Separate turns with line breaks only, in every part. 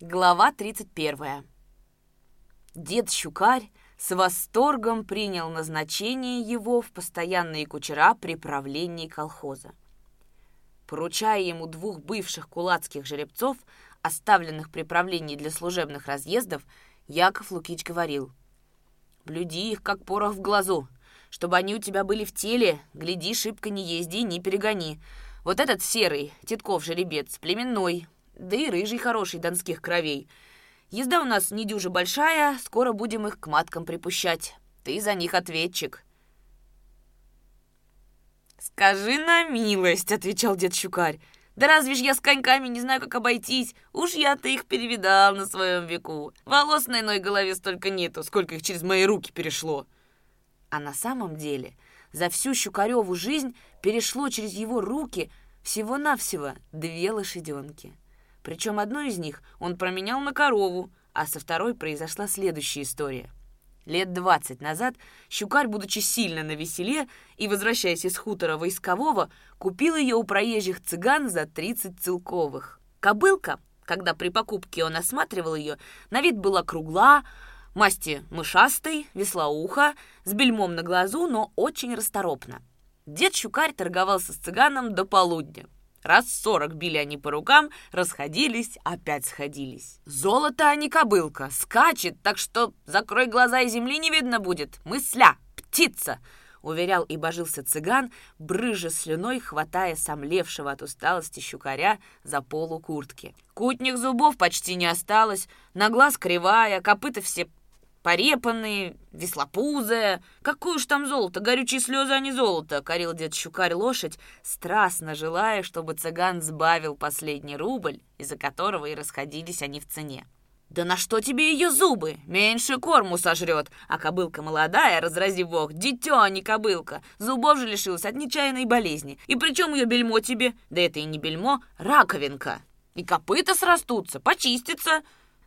Глава 31. Дед Щукарь с восторгом принял назначение его в постоянные кучера при правлении колхоза. Поручая ему двух бывших кулацких жеребцов, оставленных при правлении для служебных разъездов, Яков Лукич говорил, «Блюди их, как порох в глазу, чтобы они у тебя были в теле, гляди, шибко не езди, не перегони. Вот этот серый, Титков жеребец, племенной, да и рыжий хороший донских кровей. Езда у нас не дюжа большая, скоро будем их к маткам припущать. Ты за них ответчик». «Скажи на милость», — отвечал дед Щукарь. «Да разве ж я с коньками не знаю, как обойтись? Уж я-то их перевидал на своем веку. Волос на иной голове столько нету, сколько их через мои руки перешло». А на самом деле за всю Щукареву жизнь перешло через его руки всего-навсего две лошаденки. Причем одну из них он променял на корову, а со второй произошла следующая история. Лет двадцать назад Щукарь, будучи сильно на веселе и возвращаясь из хутора войскового, купил ее у проезжих цыган за тридцать целковых. Кобылка, когда при покупке он осматривал ее, на вид была кругла, масти мышастой, веслоуха, с бельмом на глазу, но очень расторопна. Дед Щукарь торговался с цыганом до полудня. Раз сорок били они по рукам, расходились, опять сходились. Золото, а не кобылка, скачет, так что закрой глаза и земли не видно будет. Мысля, птица!» Уверял и божился цыган, брыжа слюной, хватая сомлевшего от усталости щукаря за полу куртки. Кутних зубов почти не осталось, на глаз кривая, копыта все порепанные, веслопузая. Какое уж там золото, горючие слезы, а не золото, корил дед Щукарь лошадь, страстно желая, чтобы цыган сбавил последний рубль, из-за которого и расходились они в цене. «Да на что тебе ее зубы? Меньше корму сожрет. А кобылка молодая, разрази бог, дитё, а не кобылка. Зубов же лишилась от нечаянной болезни. И причем ее бельмо тебе? Да это и не бельмо, раковинка. И копыта срастутся, почистится.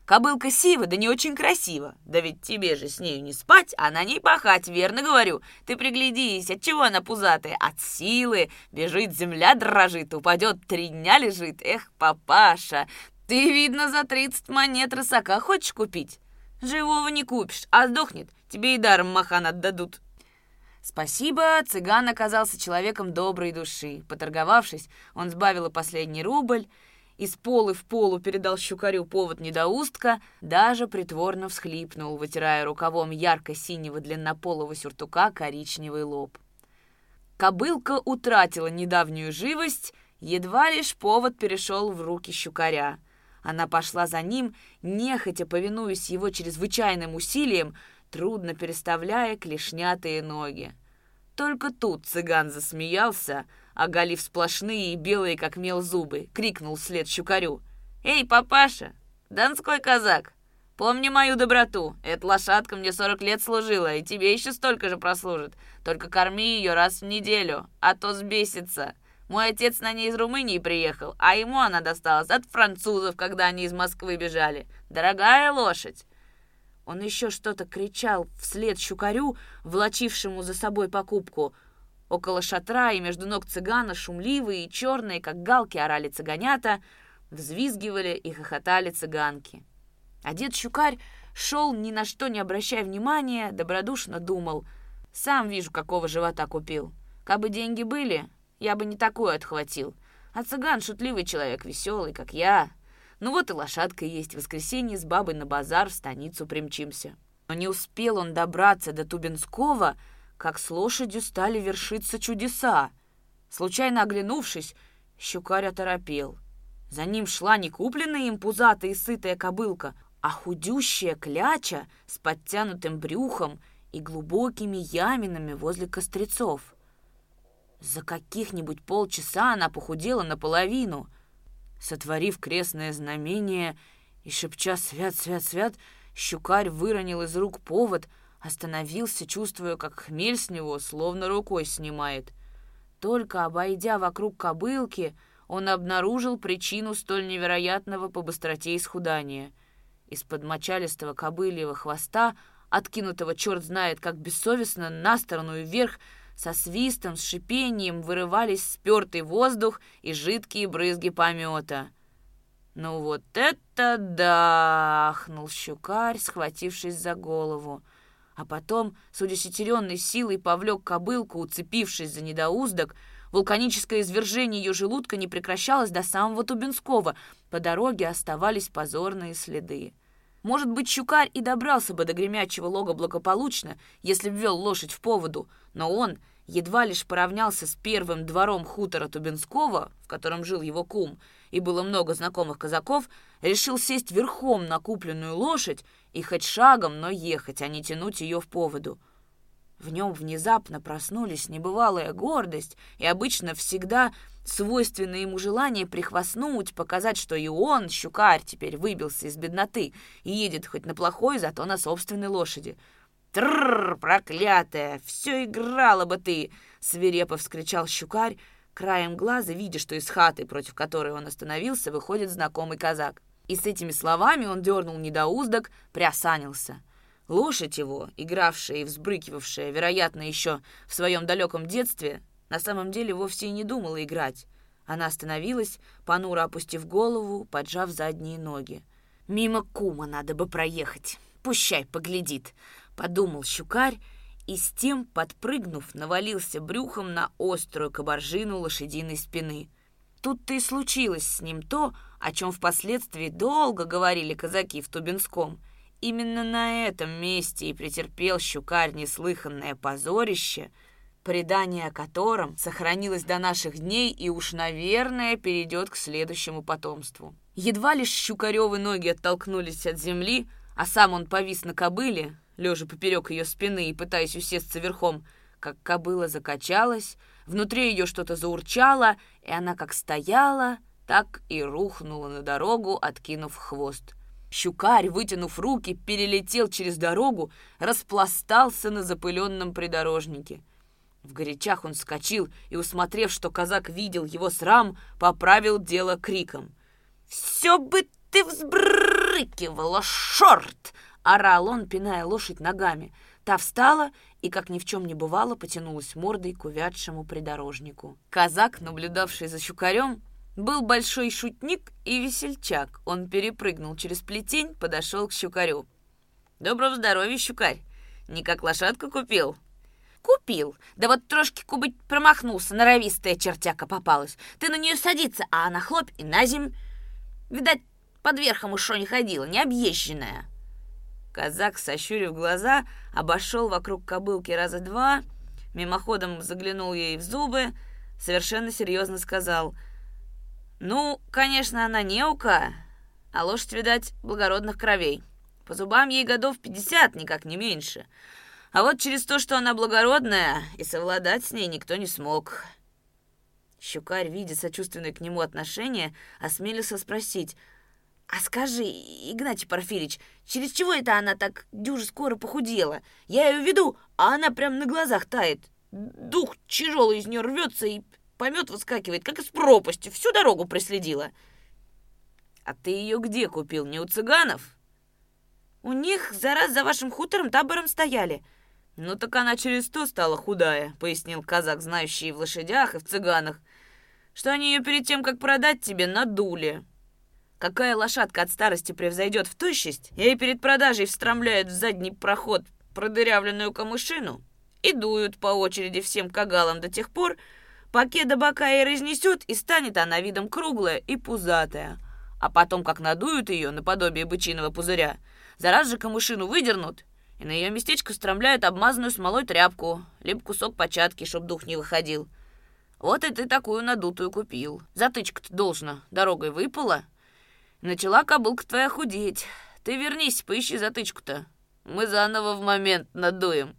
Кобылка сива, да не очень красиво. Да ведь тебе же с нею не спать, а на ней пахать, верно говорю. Ты приглядись, от чего она пузатая? От силы. Бежит, земля дрожит, упадет, три дня лежит. Эх, папаша, ты, видно, за тридцать монет рысака хочешь купить? Живого не купишь, а сдохнет, тебе и даром махан отдадут. Спасибо, цыган оказался человеком доброй души. Поторговавшись, он сбавил последний рубль, из полы в полу передал щукарю повод недоустка, даже притворно всхлипнул, вытирая рукавом ярко-синего длиннополого сюртука коричневый лоб. Кобылка утратила недавнюю живость, едва лишь повод перешел в руки щукаря. Она пошла за ним, нехотя повинуясь его чрезвычайным усилиям, трудно переставляя клешнятые ноги. Только тут цыган засмеялся, оголив сплошные и белые, как мел, зубы, крикнул вслед щукарю. «Эй, папаша, донской казак, помни мою доброту. Эта лошадка мне сорок лет служила, и тебе еще столько же прослужит. Только корми ее раз в неделю, а то сбесится. Мой отец на ней из Румынии приехал, а ему она досталась от французов, когда они из Москвы бежали. Дорогая лошадь. Он еще что-то кричал вслед щукарю, влачившему за собой покупку — Около шатра и между ног цыгана шумливые и черные, как галки, орали цыганята, взвизгивали и хохотали цыганки. А дед Щукарь шел, ни на что не обращая внимания, добродушно думал. «Сам вижу, какого живота купил. Кабы деньги были, я бы не такое отхватил. А цыган шутливый человек, веселый, как я. Ну вот и лошадка есть. В воскресенье с бабой на базар в станицу примчимся». Но не успел он добраться до Тубинского, как с лошадью стали вершиться чудеса. Случайно оглянувшись, щукарь оторопел. За ним шла не купленная им пузатая и сытая кобылка, а худющая кляча с подтянутым брюхом и глубокими яминами возле кострецов. За каких-нибудь полчаса она похудела наполовину. Сотворив крестное знамение и шепча «Свят, свят, свят», щукарь выронил из рук повод — Остановился, чувствуя, как хмель с него словно рукой снимает. Только обойдя вокруг кобылки, он обнаружил причину столь невероятного по быстроте исхудания. Из-под мочалистого кобыльего хвоста, откинутого черт знает как бессовестно на сторону и вверх, со свистом, с шипением вырывались спертый воздух и жидкие брызги помета. «Ну вот это да!» — ахнул щукарь, схватившись за голову. А потом с удесятеренной силой повлек кобылку, уцепившись за недоуздок. Вулканическое извержение ее желудка не прекращалось до самого Тубинского. По дороге оставались позорные следы. Может быть, щукарь и добрался бы до гремячего лога благополучно, если б вел лошадь в поводу, но он едва лишь поравнялся с первым двором хутора Тубинского, в котором жил его кум, и было много знакомых казаков, решил сесть верхом на купленную лошадь и хоть шагом, но ехать, а не тянуть ее в поводу. В нем внезапно проснулись небывалая гордость и обычно всегда свойственное ему желание прихвастнуть, показать, что и он, щукарь, теперь выбился из бедноты и едет хоть на плохой, зато на собственной лошади. «Трррр, проклятая! Все играла бы ты!» — свирепо вскричал щукарь, краем глаза, видя, что из хаты, против которой он остановился, выходит знакомый казак. И с этими словами он дернул недоуздок, приосанился. Лошадь его, игравшая и взбрыкивавшая, вероятно, еще в своем далеком детстве, на самом деле вовсе и не думала играть. Она остановилась, понуро опустив голову, поджав задние ноги. «Мимо кума надо бы проехать. Пущай поглядит», — подумал щукарь, и с тем, подпрыгнув, навалился брюхом на острую кабаржину лошадиной спины. Тут-то и случилось с ним то, о чем впоследствии долго говорили казаки в Тубинском. Именно на этом месте и претерпел щукарь неслыханное позорище — предание о котором сохранилось до наших дней и уж, наверное, перейдет к следующему потомству. Едва лишь Щукаревы ноги оттолкнулись от земли, а сам он повис на кобыле, лежа поперек ее спины и пытаясь усесться верхом, как кобыла закачалась, внутри ее что-то заурчало, и она как стояла, так и рухнула на дорогу, откинув хвост. Щукарь, вытянув руки, перелетел через дорогу, распластался на запыленном придорожнике — в горячах он вскочил и, усмотрев, что казак видел его срам, поправил дело криком. «Все бы ты взбрыкивала, шорт!» — орал он, пиная лошадь ногами. Та встала и, как ни в чем не бывало, потянулась мордой к увядшему придорожнику. Казак, наблюдавший за щукарем, был большой шутник и весельчак. Он перепрыгнул через плетень, подошел к щукарю. «Доброго здоровья, щукарь! Не как лошадку купил?» Купил. Да вот трошки кубыть промахнулся, норовистая чертяка попалась. Ты на нее садиться, а она хлоп и на земь. Видать, под верхом уж не ходила, необъезженная. Казак, сощурив глаза, обошел вокруг кобылки раза два, мимоходом заглянул ей в зубы, совершенно серьезно сказал. «Ну, конечно, она неука, а лошадь, видать, благородных кровей. По зубам ей годов пятьдесят, никак не меньше. А вот через то, что она благородная, и совладать с ней никто не смог. Щукарь, видя сочувственное к нему отношение, осмелился спросить, «А скажи, Игнатий Порфирич, через чего это она так дюже скоро похудела? Я ее веду, а она прям на глазах тает. Дух тяжелый из нее рвется и помет выскакивает, как из пропасти, всю дорогу преследила». «А ты ее где купил, не у цыганов?» «У них за раз за вашим хутором табором стояли». «Ну так она через то стала худая», — пояснил казак, знающий в лошадях, и в цыганах, «что они ее перед тем, как продать тебе, надули. Какая лошадка от старости превзойдет в тощесть, ей перед продажей встромляют в задний проход продырявленную камышину и дуют по очереди всем кагалам до тех пор, пока до бока и разнесет, и станет она видом круглая и пузатая. А потом, как надуют ее наподобие бычиного пузыря, зараз же камышину выдернут и на ее местечко стромляют обмазанную смолой тряпку, либо кусок початки, чтоб дух не выходил. Вот и ты такую надутую купил. Затычка-то должна, дорогой выпала. Начала кобылка твоя худеть. Ты вернись, поищи затычку-то. Мы заново в момент надуем.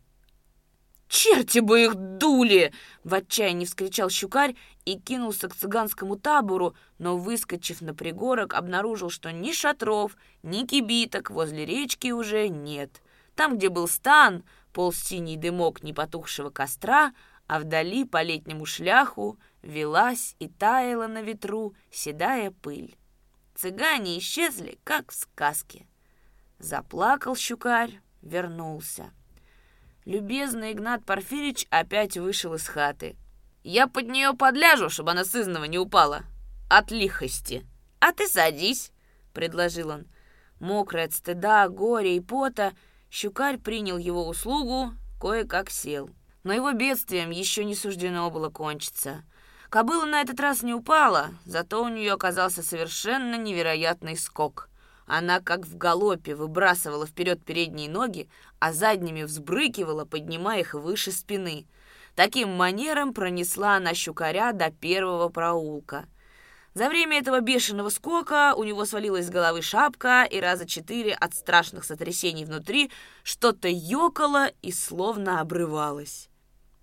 «Черти бы их дули!» — в отчаянии вскричал щукарь и кинулся к цыганскому табору, но, выскочив на пригорок, обнаружил, что ни шатров, ни кибиток возле речки уже нет. Там, где был стан, полз синий дымок непотухшего костра, а вдали по летнему шляху велась и таяла на ветру седая пыль. Цыгане исчезли, как в сказке. Заплакал щукарь, вернулся. Любезный Игнат Порфирич опять вышел из хаты. «Я под нее подляжу, чтобы она сызнова не упала. От лихости!» «А ты садись», — предложил он. Мокрый от стыда, горя и пота, щукарь принял его услугу, кое-как сел. Но его бедствием еще не суждено было кончиться. Кобыла на этот раз не упала, зато у нее оказался совершенно невероятный скок. Она как в галопе выбрасывала вперед передние ноги, а задними взбрыкивала, поднимая их выше спины. Таким манером пронесла она щукаря до первого проулка. За время этого бешеного скока у него свалилась с головы шапка, и раза четыре от страшных сотрясений внутри что-то ёкало и словно обрывалось.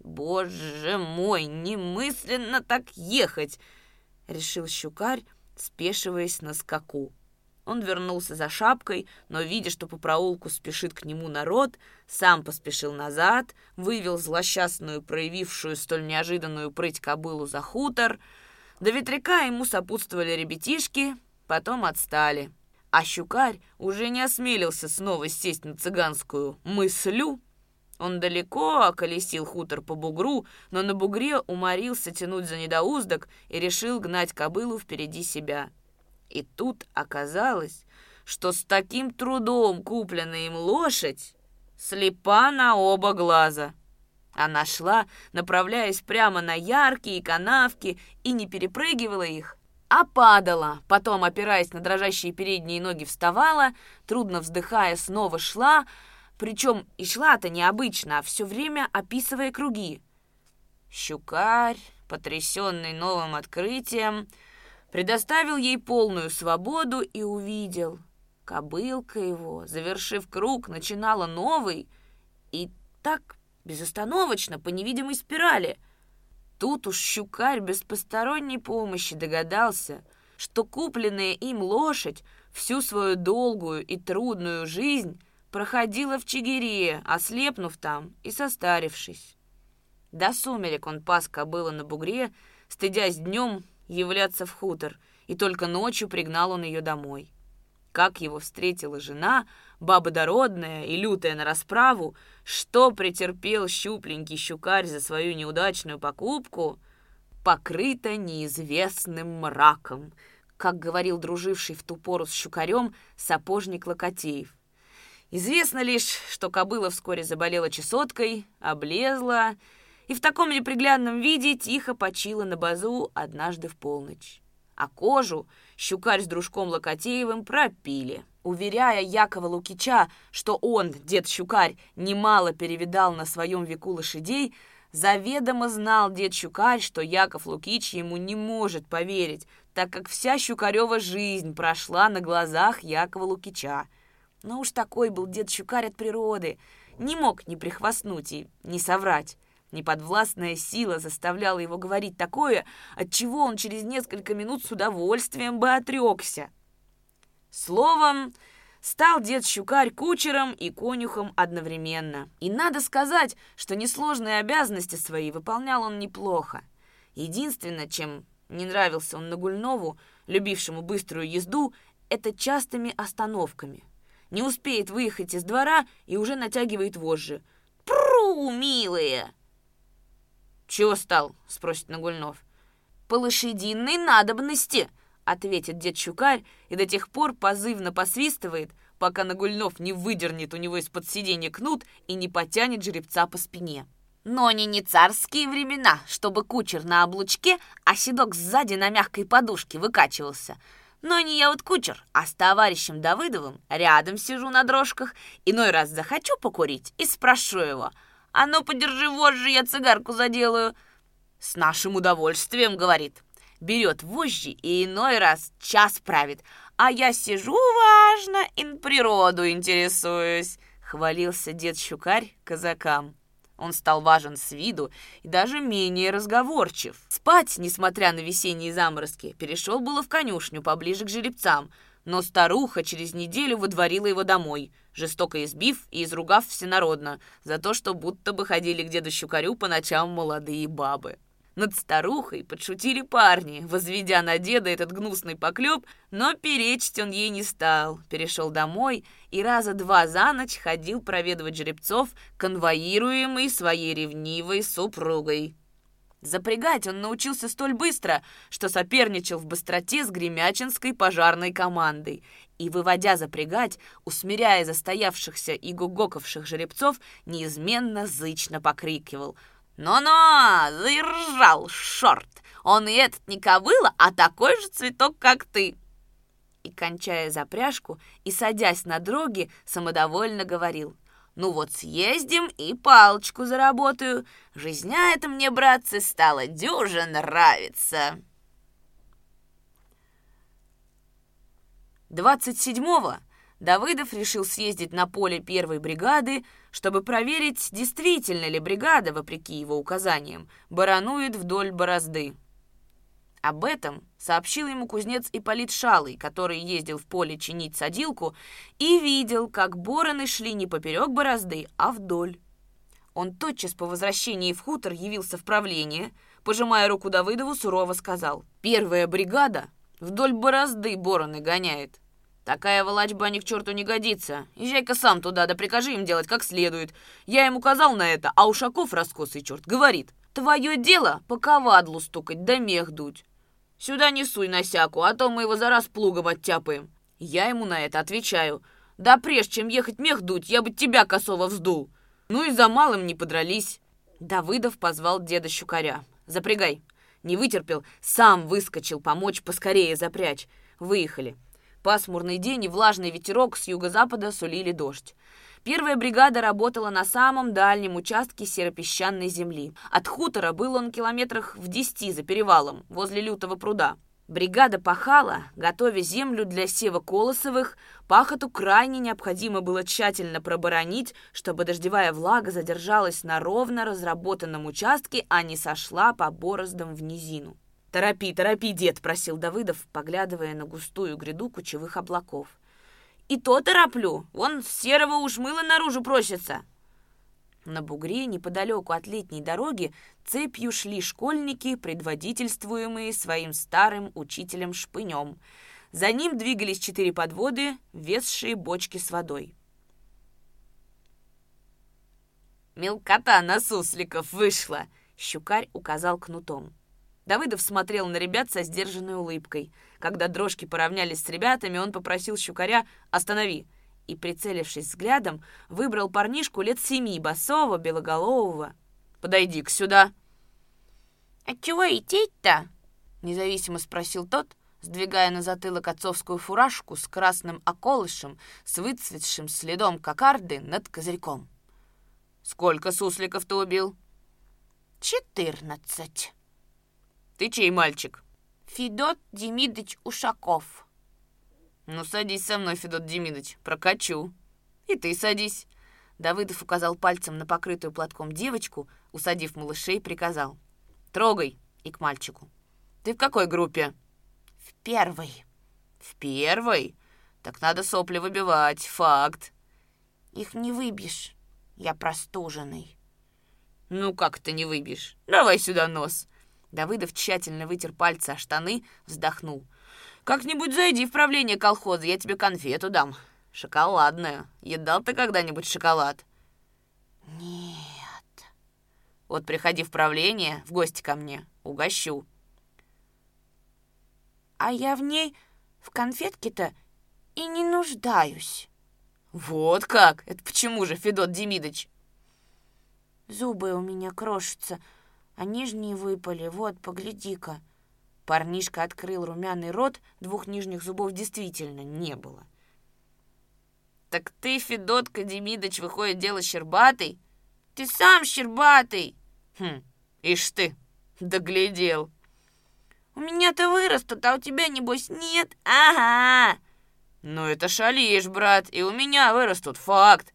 «Боже мой, немысленно так ехать!» — решил щукарь, спешиваясь на скаку. Он вернулся за шапкой, но, видя, что по проулку спешит к нему народ, сам поспешил назад, вывел злосчастную, проявившую столь неожиданную прыть кобылу за хутор. До ветряка ему сопутствовали ребятишки, потом отстали. А щукарь уже не осмелился снова сесть на цыганскую мыслю, он далеко околесил хутор по бугру, но на бугре уморился тянуть за недоуздок и решил гнать кобылу впереди себя. И тут оказалось, что с таким трудом купленная им лошадь слепа на оба глаза. Она шла, направляясь прямо на яркие канавки, и не перепрыгивала их, а падала, потом, опираясь на дрожащие передние ноги, вставала, трудно вздыхая, снова шла, причем и шла-то необычно, а все время описывая круги. Щукарь, потрясенный новым открытием, предоставил ей полную свободу и увидел. Кобылка его, завершив круг, начинала новый и так безостановочно по невидимой спирали. Тут уж щукарь без посторонней помощи догадался, что купленная им лошадь всю свою долгую и трудную жизнь проходила в Чигире, ослепнув там и состарившись. До сумерек он пас кобыла на бугре, стыдясь днем являться в хутор, и только ночью пригнал он ее домой. Как его встретила жена, баба дородная и лютая на расправу, что претерпел щупленький щукарь за свою неудачную покупку, покрыто неизвестным мраком, как говорил друживший в ту пору с щукарем сапожник Локотеев. Известно лишь, что кобыла вскоре заболела чесоткой, облезла и в таком неприглядном виде тихо почила на базу однажды в полночь. А кожу щукарь с дружком Локотеевым пропили, уверяя Якова Лукича, что он, дед Щукарь, немало перевидал на своем веку лошадей, заведомо знал дед Щукарь, что Яков Лукич ему не может поверить, так как вся щукарева жизнь прошла на глазах Якова Лукича — но уж такой был дед Щукарь от природы. Не мог ни прихвастнуть и не соврать. Неподвластная сила заставляла его говорить такое, от чего он через несколько минут с удовольствием бы отрекся. Словом, стал дед Щукарь кучером и конюхом одновременно. И надо сказать, что несложные обязанности свои выполнял он неплохо. Единственное, чем не нравился он Нагульнову, любившему быструю езду, это частыми остановками. Не успеет выехать из двора и уже натягивает вожжи. «Пру, милые!» «Чего стал?» — спросит Нагульнов. «По лошадиной надобности!» — ответит дед Щукарь и до тех пор позывно посвистывает, пока Нагульнов не выдернет у него из-под сиденья кнут и не потянет жеребца по спине. Но они не царские времена, чтобы кучер на облучке, а седок сзади на мягкой подушке выкачивался — но не я вот кучер, а с товарищем Давыдовым рядом сижу на дрожках. Иной раз захочу покурить и спрошу его, «А ну, подержи вожжи, я цигарку заделаю». «С нашим удовольствием», — говорит. Берет вожжи и иной раз час правит, а я сижу важно и природу интересуюсь, хвалился дед Щукарь казакам. Он стал важен с виду и даже менее разговорчив. Спать, несмотря на весенние заморозки, перешел было в конюшню поближе к жеребцам, но старуха через неделю выдворила его домой, жестоко избив и изругав всенародно за то, что будто бы ходили к деду Щукарю по ночам молодые бабы. Над старухой подшутили парни, возведя на деда этот гнусный поклеп, но перечить он ей не стал. Перешел домой и раза два за ночь ходил проведывать жеребцов, конвоируемый своей ревнивой супругой. Запрягать он научился столь быстро, что соперничал в быстроте с гремячинской пожарной командой и, выводя запрягать, усмиряя застоявшихся и гугоковших жеребцов, неизменно зычно покрикивал «Но-но! Заржал, шорт! Он и этот не ковыла, а такой же цветок, как ты!» И, кончая запряжку и садясь на дроги, самодовольно говорил – ну вот съездим и палочку заработаю. Жизня эта мне, братцы, стала дюже нравится. 27-го Давыдов решил съездить на поле первой бригады, чтобы проверить, действительно ли бригада, вопреки его указаниям, баранует вдоль борозды. Об этом сообщил ему кузнец Ипполит Шалый, который ездил в поле чинить садилку и видел, как бороны шли не поперек борозды, а вдоль. Он тотчас по возвращении в хутор явился в правление, пожимая руку Давыдову, сурово сказал, «Первая бригада вдоль борозды бороны гоняет. Такая волочба ни к черту не годится. Езжай-ка сам туда, да прикажи им делать как следует. Я ему указал на это, а Ушаков, раскосый черт, говорит, «Твое дело по ковадлу стукать да мех дуть. Сюда не суй насяку, а то мы его за раз плугом оттяпаем. Я ему на это отвечаю. Да прежде чем ехать мех дуть, я бы тебя косово вздул. Ну и за малым не подрались. Давыдов позвал деда Щукаря. Запрягай. Не вытерпел, сам выскочил помочь поскорее запрячь. Выехали. Пасмурный день и влажный ветерок с юго-запада сулили дождь. Первая бригада работала на самом дальнем участке серопесчаной земли. От хутора был он километрах в десяти за перевалом, возле лютого пруда. Бригада пахала, готовя землю для сева колосовых. Пахоту крайне необходимо было тщательно проборонить, чтобы дождевая влага задержалась на ровно разработанном участке, а не сошла по бороздам в низину. «Торопи, торопи, дед!» – просил Давыдов, поглядывая на густую гряду кучевых облаков. И то тороплю. Вон серого уж мыла наружу просится. На бугре, неподалеку от летней дороги, цепью шли школьники, предводительствуемые своим старым учителем Шпынем. За ним двигались четыре подводы, весшие бочки с водой. «Мелкота на сусликов вышла!» — щукарь указал кнутом. Давыдов смотрел на ребят со сдержанной улыбкой. Когда дрожки поравнялись с ребятами, он попросил щукаря «Останови!» и, прицелившись взглядом, выбрал парнишку лет семи, босого, белоголового. «Подойди-ка сюда!» «А чего идти-то?» — независимо спросил тот, сдвигая на затылок отцовскую фуражку с красным околышем, с выцветшим следом кокарды над козырьком. «Сколько сусликов ты убил?» «Четырнадцать». Ты чей мальчик? Федот Демидович Ушаков. Ну, садись со мной, Федот Демидович, прокачу. И ты садись. Давыдов указал пальцем на покрытую платком девочку, усадив малышей, приказал. Трогай. И к мальчику. Ты в какой группе? В первой. В первой? Так надо сопли выбивать, факт. Их не выбьешь. Я простуженный. Ну как ты не выбьешь? Давай сюда нос. Давыдов тщательно вытер пальцы о штаны, вздохнул. «Как-нибудь зайди в правление колхоза, я тебе конфету дам. Шоколадную. Едал ты когда-нибудь шоколад?» «Нет». «Вот приходи в правление, в гости ко мне, угощу». «А я в ней, в конфетке-то, и не нуждаюсь». «Вот как? Это почему же, Федот Демидович?» «Зубы у меня крошатся», а нижние выпали. Вот, погляди-ка». Парнишка открыл румяный рот, двух нижних зубов действительно не было. «Так ты, Федотка Демидыч, выходит, дело щербатый?» «Ты сам щербатый!» «Хм, ишь ты, доглядел!» «У меня-то вырастут, а у тебя, небось, нет? Ага!» «Ну это шалишь, брат, и у меня вырастут, факт!»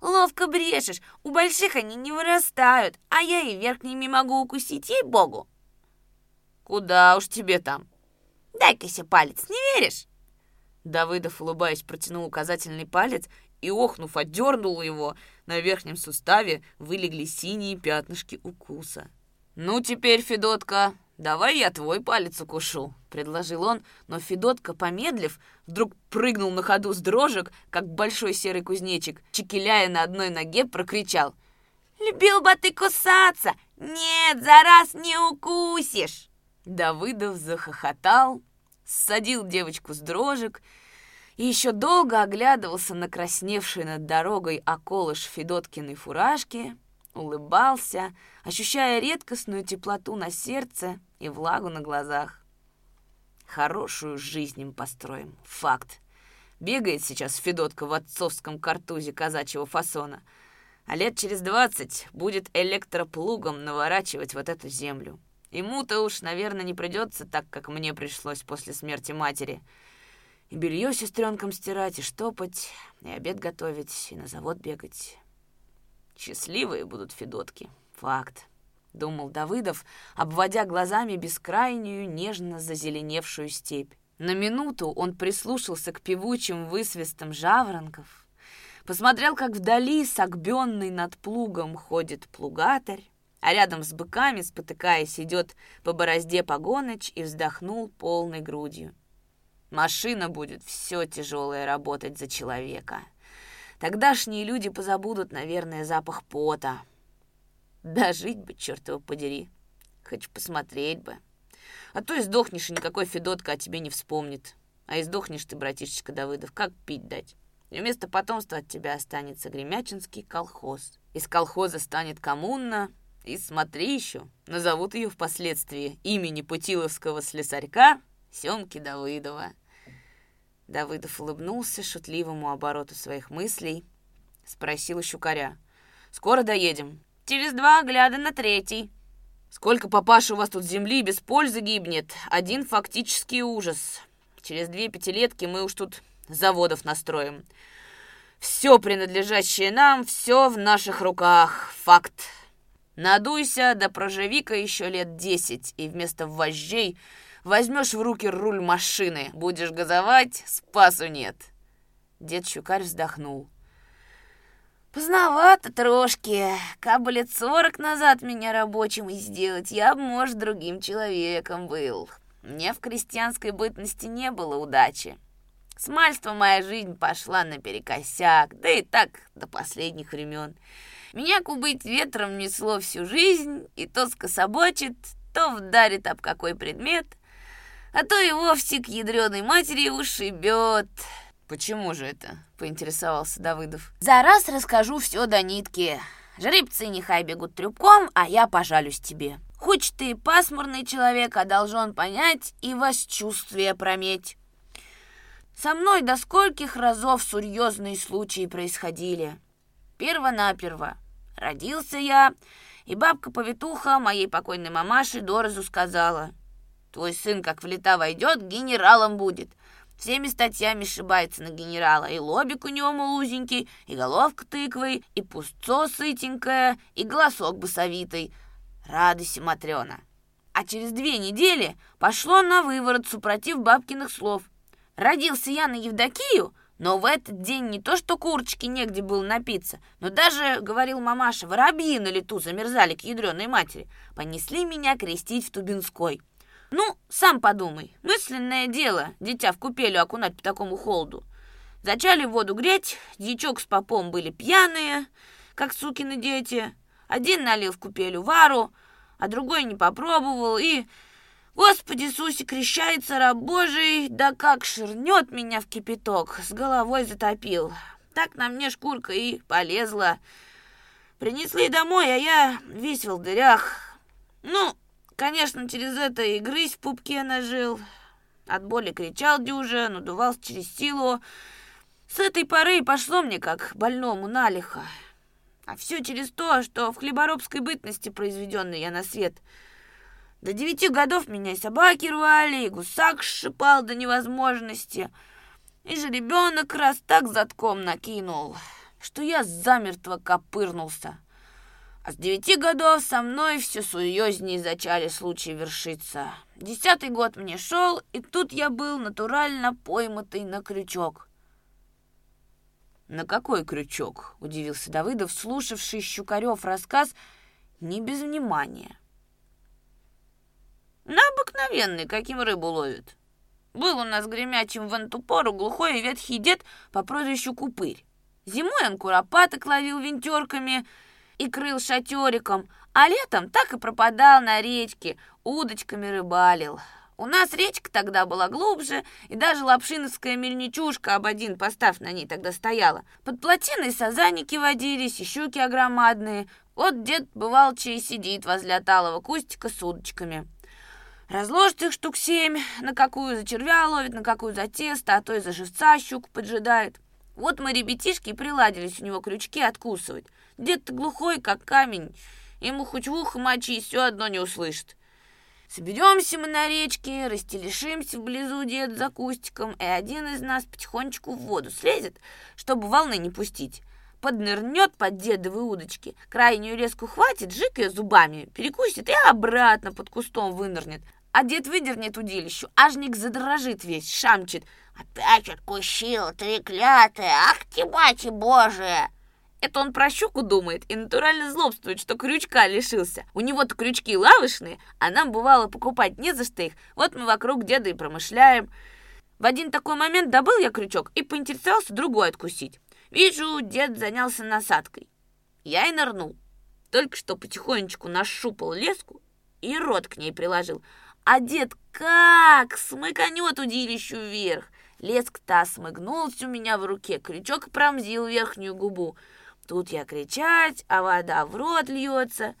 Ловко брешешь, у больших они не вырастают, а я и верхними могу укусить, ей-богу. Куда уж тебе там? Дай-ка себе палец, не веришь? Давыдов, улыбаясь, протянул указательный палец и, охнув, отдернул его. На верхнем суставе вылегли синие пятнышки укуса. «Ну теперь, Федотка, давай я твой палец укушу», — предложил он, но Федотка, помедлив, вдруг прыгнул на ходу с дрожек, как большой серый кузнечик, чекеляя на одной ноге, прокричал. «Любил бы ты кусаться! Нет, за раз не укусишь!» Давыдов захохотал, ссадил девочку с дрожек и еще долго оглядывался на красневший над дорогой околыш Федоткиной фуражки, улыбался, ощущая редкостную теплоту на сердце и влагу на глазах. Хорошую жизнь им построим, факт. Бегает сейчас Федотка в отцовском картузе казачьего фасона, а лет через двадцать будет электроплугом наворачивать вот эту землю. Ему-то уж, наверное, не придется так, как мне пришлось после смерти матери. И белье сестренкам стирать, и штопать, и обед готовить, и на завод бегать. Счастливые будут Федотки, факт думал Давыдов, обводя глазами бескрайнюю, нежно зазеленевшую степь. На минуту он прислушался к певучим высвистам жаворонков, посмотрел, как вдали, согбенный над плугом, ходит плугатарь, а рядом с быками, спотыкаясь, идет по борозде погоныч и вздохнул полной грудью. Машина будет все тяжелое работать за человека. Тогдашние люди позабудут, наверное, запах пота, да жить бы, черт его подери. Хочу посмотреть бы. А то и сдохнешь, и никакой Федотка о тебе не вспомнит. А и сдохнешь ты, братишечка Давыдов, как пить дать? И вместо потомства от тебя останется Гремячинский колхоз. Из колхоза станет коммуна, и смотри еще, назовут ее впоследствии имени Путиловского слесарька Семки Давыдова. Давыдов улыбнулся шутливому обороту своих мыслей, спросил у щукаря. «Скоро доедем?» Через два гляда на третий. Сколько папаша у вас тут земли без пользы гибнет. Один фактический ужас. Через две пятилетки мы уж тут заводов настроим. Все принадлежащее нам, все в наших руках. Факт. Надуйся, да проживи-ка еще лет десять, и вместо вожжей возьмешь в руки руль машины. Будешь газовать, спасу нет. Дед Щукарь вздохнул. Поздновато трошки. Кабы лет сорок назад меня рабочим и сделать, я бы, может, другим человеком был. Мне в крестьянской бытности не было удачи. С мальства моя жизнь пошла наперекосяк, да и так до последних времен. Меня кубыть ветром несло всю жизнь, и то скособочит, то вдарит об какой предмет, а то и вовсе к ядреной матери ушибет. «Почему же это?» — поинтересовался Давыдов. «За раз расскажу все до нитки. Жеребцы нехай бегут трюбком, а я пожалюсь тебе. Хоть ты пасмурный человек, а должен понять и восчувствие прометь. Со мной до скольких разов серьезные случаи происходили. Перво-наперво. Родился я, и бабка-повитуха моей покойной мамаши Дорозу сказала, «Твой сын, как в лета войдет, генералом будет». Всеми статьями сшибается на генерала. И лобик у него мулузенький, и головка тыквой, и пустцо сытенькое, и голосок басовитый. Радуйся, Матрена. А через две недели пошло на выворот, супротив бабкиных слов. Родился я на Евдокию, но в этот день не то что курочки негде было напиться, но даже, говорил мамаша, воробьи на лету замерзали к ядреной матери. Понесли меня крестить в Тубинской. Ну, сам подумай, мысленное дело, дитя в купелю окунать по такому холоду. Зачали воду греть, дьячок с попом были пьяные, как сукины дети. Один налил в купелю вару, а другой не попробовал, и... Господи Иисусе, крещается раб Божий, да как ширнет меня в кипяток, с головой затопил. Так на мне шкурка и полезла. Принесли домой, а я весь в дырях. Ну, Конечно, через это и грызть в пупке нажил. От боли кричал дюже, надувался через силу. С этой поры пошло мне как больному налихо. А все через то, что в хлеборобской бытности произведенный я на свет. До девяти годов меня и собаки рвали, и гусак шипал до невозможности. И же ребенок раз так затком накинул, что я замертво копырнулся. А с девяти годов со мной все серьезнее зачали случаи вершиться. Десятый год мне шел, и тут я был натурально пойматый на крючок. «На какой крючок?» — удивился Давыдов, слушавший Щукарев рассказ не без внимания. «На обыкновенный, каким рыбу ловят. Был у нас гремячим в эту пору глухой и ветхий дед по прозвищу Купырь. Зимой он куропаток ловил вентерками — и крыл шатериком, а летом так и пропадал на речке, удочками рыбалил. У нас речка тогда была глубже, и даже лапшиновская мельничушка об один постав на ней тогда стояла. Под плотиной сазаники водились, и щуки огромадные. Вот дед бывал чей сидит возле талого кустика с удочками. Разложит их штук семь, на какую за червя ловит, на какую за тесто, а то и за живца щуку поджидает. Вот мы, ребятишки, приладились у него крючки откусывать. Дед-то глухой, как камень, ему хоть в ухо мочи, все одно не услышит. Соберемся мы на речке, растелешимся вблизу дед за кустиком, и один из нас потихонечку в воду слезет, чтобы волны не пустить. Поднырнет под дедовые удочки, крайнюю леску хватит, жик ее зубами, перекусит и обратно под кустом вынырнет. А дед выдернет удилищу, ажник задрожит весь, шамчит. «Опять откусил, треклятая! Ах ты, мать божия!» Это он про щуку думает и натурально злобствует, что крючка лишился. У него-то крючки лавочные, а нам бывало покупать не за что их. Вот мы вокруг деда и промышляем. В один такой момент добыл я крючок и поинтересовался другой откусить. Вижу, дед занялся насадкой. Я и нырнул. Только что потихонечку нащупал леску и рот к ней приложил. А дед как смыканет удилищу вверх. Леск-то смыгнулся у меня в руке, крючок промзил верхнюю губу. Тут я кричать, а вода в рот льется.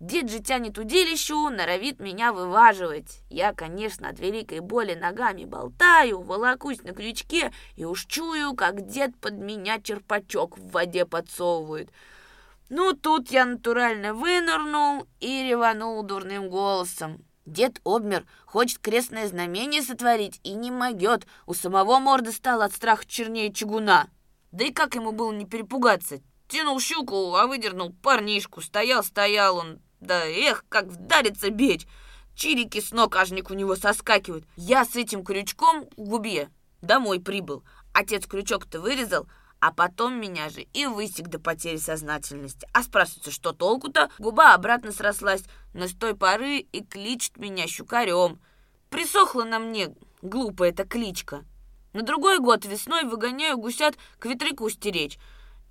Дед же тянет удилищу, норовит меня вываживать. Я, конечно, от великой боли ногами болтаю, волокусь на крючке и уж чую, как дед под меня черпачок в воде подсовывает. Ну, тут я натурально вынырнул и реванул дурным голосом. Дед обмер, хочет крестное знамение сотворить и не могет. У самого морда стала от страха чернее чугуна. Да и как ему было не перепугаться? Тянул щуку, а выдернул парнишку. Стоял-стоял он. Да эх, как вдарится бечь. Чирики с ног ажник у него соскакивают. Я с этим крючком в губе домой прибыл. Отец крючок-то вырезал, а потом меня же и высек до потери сознательности. А спрашивается, что толку-то? Губа обратно срослась, но с той поры и кличет меня щукарем. Присохла на мне глупая эта кличка. На другой год весной выгоняю гусят к ветряку стеречь.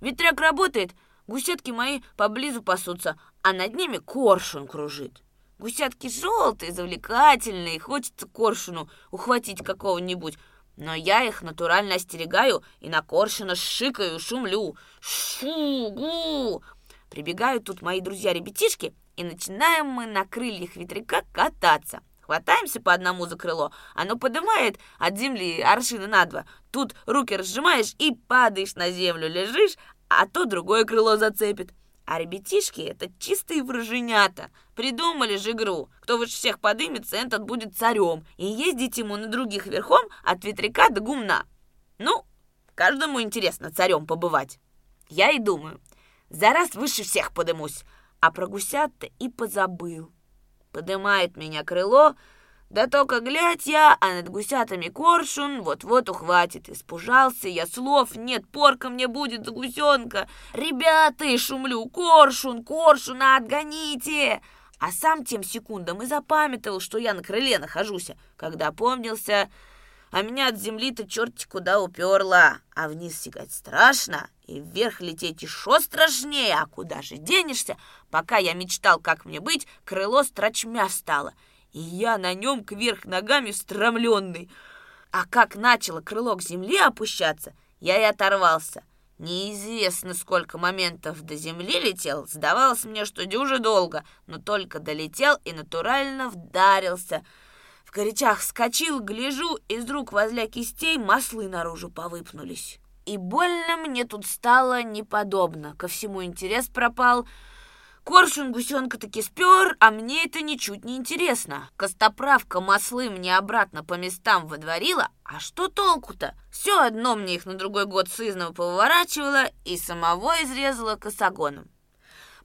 Ветряк работает, гусятки мои поблизу пасутся, а над ними коршун кружит. Гусятки желтые, завлекательные, хочется коршуну ухватить какого-нибудь. Но я их натурально остерегаю и на коршуна шикаю, шумлю. Шу-гу! Прибегают тут мои друзья-ребятишки, и начинаем мы на крыльях ветряка кататься. Хватаемся по одному за крыло, оно поднимает от земли аршина на два. Тут руки разжимаешь и падаешь на землю, лежишь, а то другое крыло зацепит. А ребятишки — это чистые враженята. Придумали же игру. Кто выше всех подымется, этот будет царем. И ездить ему на других верхом от ветряка до гумна. Ну, каждому интересно царем побывать. Я и думаю, за раз выше всех подымусь. А про гусят-то и позабыл. Подымает меня крыло, да только глядь я, а над гусятами коршун вот-вот ухватит. Испужался я, слов нет, порка мне будет за гусенка. Ребята, шумлю, коршун, коршуна отгоните! А сам тем секундам и запамятовал, что я на крыле нахожусь. Когда помнился, а меня от земли-то черти куда уперла. А вниз сигать страшно, и вверх лететь еще страшнее. А куда же денешься? Пока я мечтал, как мне быть, крыло строчмя встало — и я на нем кверх ногами стромленный. А как начало крыло к земле опущаться, я и оторвался. Неизвестно, сколько моментов до земли летел, сдавалось мне, что дюже долго, но только долетел и натурально вдарился. В горячах скочил, гляжу, из рук возле кистей маслы наружу повыпнулись. И больно мне тут стало неподобно, ко всему интерес пропал — Коршун гусенка таки спер, а мне это ничуть не интересно. Костоправка маслы мне обратно по местам выдворила, а что толку-то? Все одно мне их на другой год сызново поворачивала и самого изрезала косогоном.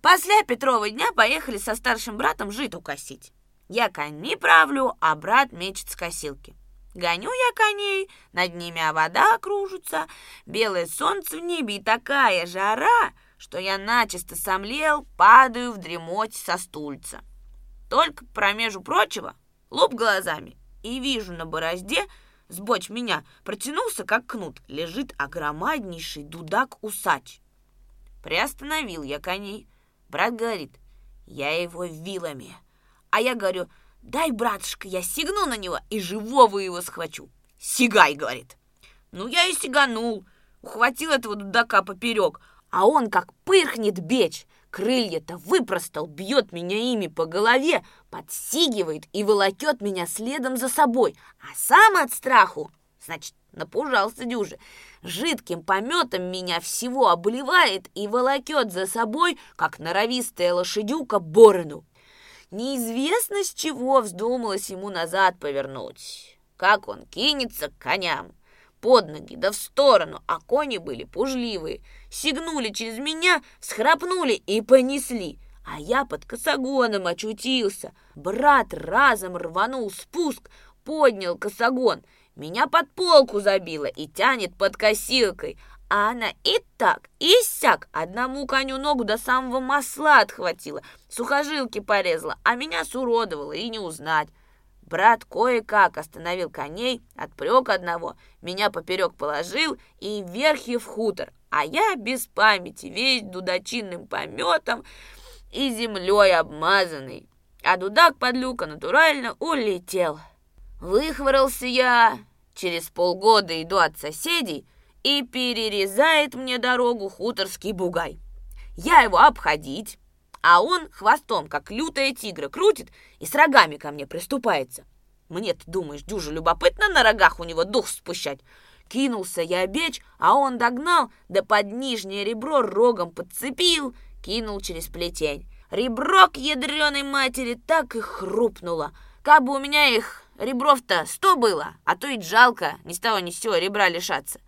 После Петрова дня поехали со старшим братом житу косить. Я коньми правлю, а брат мечет с косилки. Гоню я коней, над ними а вода кружится, белое солнце в небе и такая жара — что я начисто сомлел, падаю в дремоте со стульца. Только, промежу прочего, луп глазами и вижу на борозде, сбочь меня, протянулся, как кнут, лежит огромаднейший дудак-усач. Приостановил я коней, Брат говорит, я его вилами. А я говорю, дай, братушка, я сигну на него и живого его схвачу. Сигай, говорит. Ну, я и сиганул. Ухватил этого дудака поперек, а он как пырхнет бечь. Крылья-то выпростал, бьет меня ими по голове, подсигивает и волокет меня следом за собой. А сам от страху, значит, напужался дюже, жидким пометом меня всего обливает и волокет за собой, как норовистая лошадюка, борону. Неизвестно, с чего вздумалось ему назад повернуть. Как он кинется к коням под ноги, да в сторону, а кони были пужливые. Сигнули через меня, схрапнули и понесли. А я под косогоном очутился. Брат разом рванул спуск, поднял косогон. Меня под полку забило и тянет под косилкой. А она и так, и сяк, одному коню ногу до самого масла отхватила, сухожилки порезала, а меня суродовала и не узнать. Брат кое-как остановил коней, отпрек одного, меня поперек положил и верхи в хутор, а я без памяти, весь дудочинным пометом и землей обмазанный. А дудак под люка натурально улетел. Выхворался я, через полгода иду от соседей, и перерезает мне дорогу хуторский бугай. Я его обходить, а он хвостом, как лютая тигра, крутит и с рогами ко мне приступается. мне ты думаешь, дюже любопытно на рогах у него дух спущать? Кинулся я бечь, а он догнал, да под нижнее ребро рогом подцепил, кинул через плетень. Ребро к ядреной матери так и хрупнуло. Как бы у меня их ребров-то сто было, а то и жалко ни с того ни с сего ребра лишаться.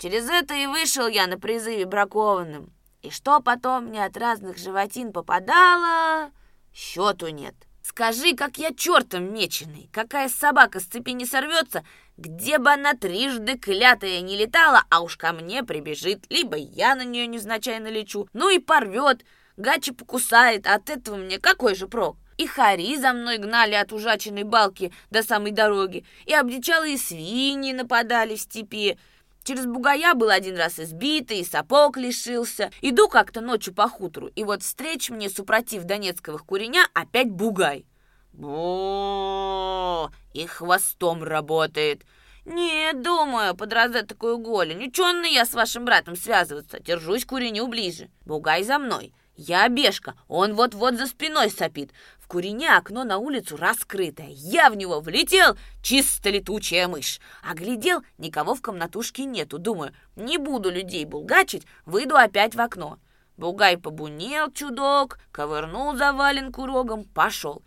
Через это и вышел я на призыве бракованным. И что потом мне от разных животин попадало, счету нет. Скажи, как я чертом меченый, какая собака с цепи не сорвется, где бы она трижды клятая не летала, а уж ко мне прибежит, либо я на нее незначайно лечу, ну и порвет, гачи покусает, от этого мне какой же прок? И хари за мной гнали от ужаченной балки до самой дороги, и обдичалые свиньи нападали в степи, Через бугая был один раз избитый, и сапог лишился. Иду как-то ночью по хутору, и вот встреч мне, супротив донецковых куреня, опять бугай. бо и хвостом работает. «Нет, думаю, под такую голень. Ученый я с вашим братом связываться. Держусь куреню ближе. Бугай за мной. Я бешка, он вот-вот за спиной сопит. Курине окно на улицу раскрытое. Я в него влетел, чисто летучая мышь. А глядел, никого в комнатушке нету. Думаю, не буду людей булгачить, выйду опять в окно. Бугай побунел чудок, ковырнул за валенку рогом, пошел.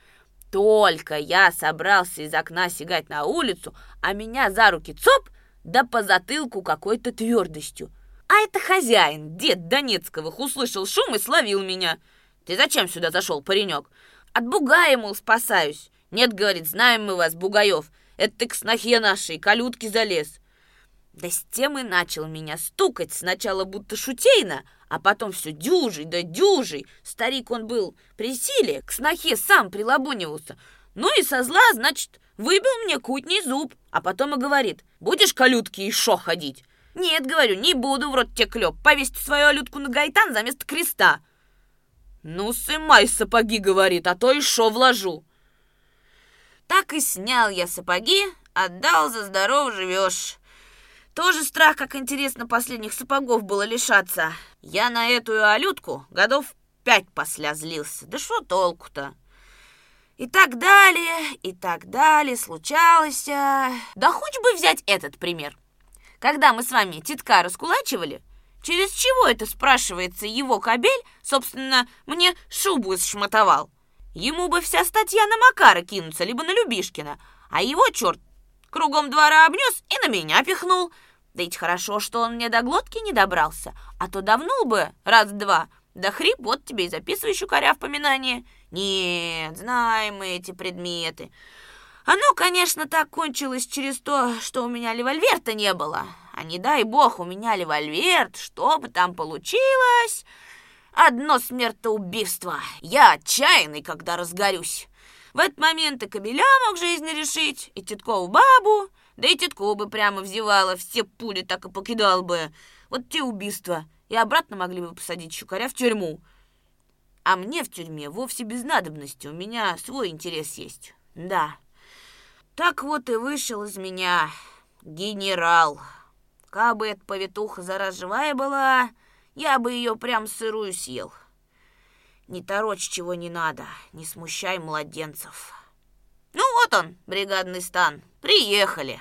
Только я собрался из окна сигать на улицу, а меня за руки цоп, да по затылку какой-то твердостью. А это хозяин, дед Донецковых, услышал шум и словил меня. Ты зачем сюда зашел, паренек? От бугая, мол, спасаюсь. Нет, говорит, знаем мы вас, бугаев. Это ты к снохе нашей, калютки залез. Да с тем и начал меня стукать, сначала будто шутейно, а потом все дюжий, да дюжий. Старик он был при силе, к снохе сам прилабунивался. Ну и со зла, значит, выбил мне кутний зуб, а потом и говорит, будешь калютки и шо ходить? «Нет, говорю, не буду в рот тебе клеп. Повесить свою алютку на гайтан за место креста». «Ну, сымай сапоги, — говорит, — а то и шо вложу». Так и снял я сапоги, отдал за здоров живешь. Тоже страх, как интересно, последних сапогов было лишаться. Я на эту алютку годов пять посля злился. Да что толку-то? И так далее, и так далее случалось. Да хоть бы взять этот пример. Когда мы с вами титка раскулачивали, через чего это, спрашивается, его кобель, собственно, мне шубу сшматовал? Ему бы вся статья на Макара кинуться, либо на Любишкина, а его черт кругом двора обнес и на меня пихнул. Да ведь хорошо, что он мне до глотки не добрался, а то давнул бы раз-два, да хрип, вот тебе и записывай щукаря в поминание. Нет, знаем мы эти предметы. Оно, конечно, так кончилось через то, что у меня револьвер-то не было. А не дай бог, у меня револьвер, что бы там получилось... Одно смертоубийство. Я отчаянный, когда разгорюсь. В этот момент и кобеля мог жизни решить, и Титкову бабу, да и Титку бы прямо взевала, все пули так и покидал бы. Вот те убийства. И обратно могли бы посадить щукаря в тюрьму. А мне в тюрьме вовсе без надобности, у меня свой интерес есть. Да. Так вот и вышел из меня генерал. Кабы эта повитуха зараз живая была, я бы ее прям сырую съел. Не торочь чего не надо, не смущай младенцев. Ну вот он, бригадный стан, приехали.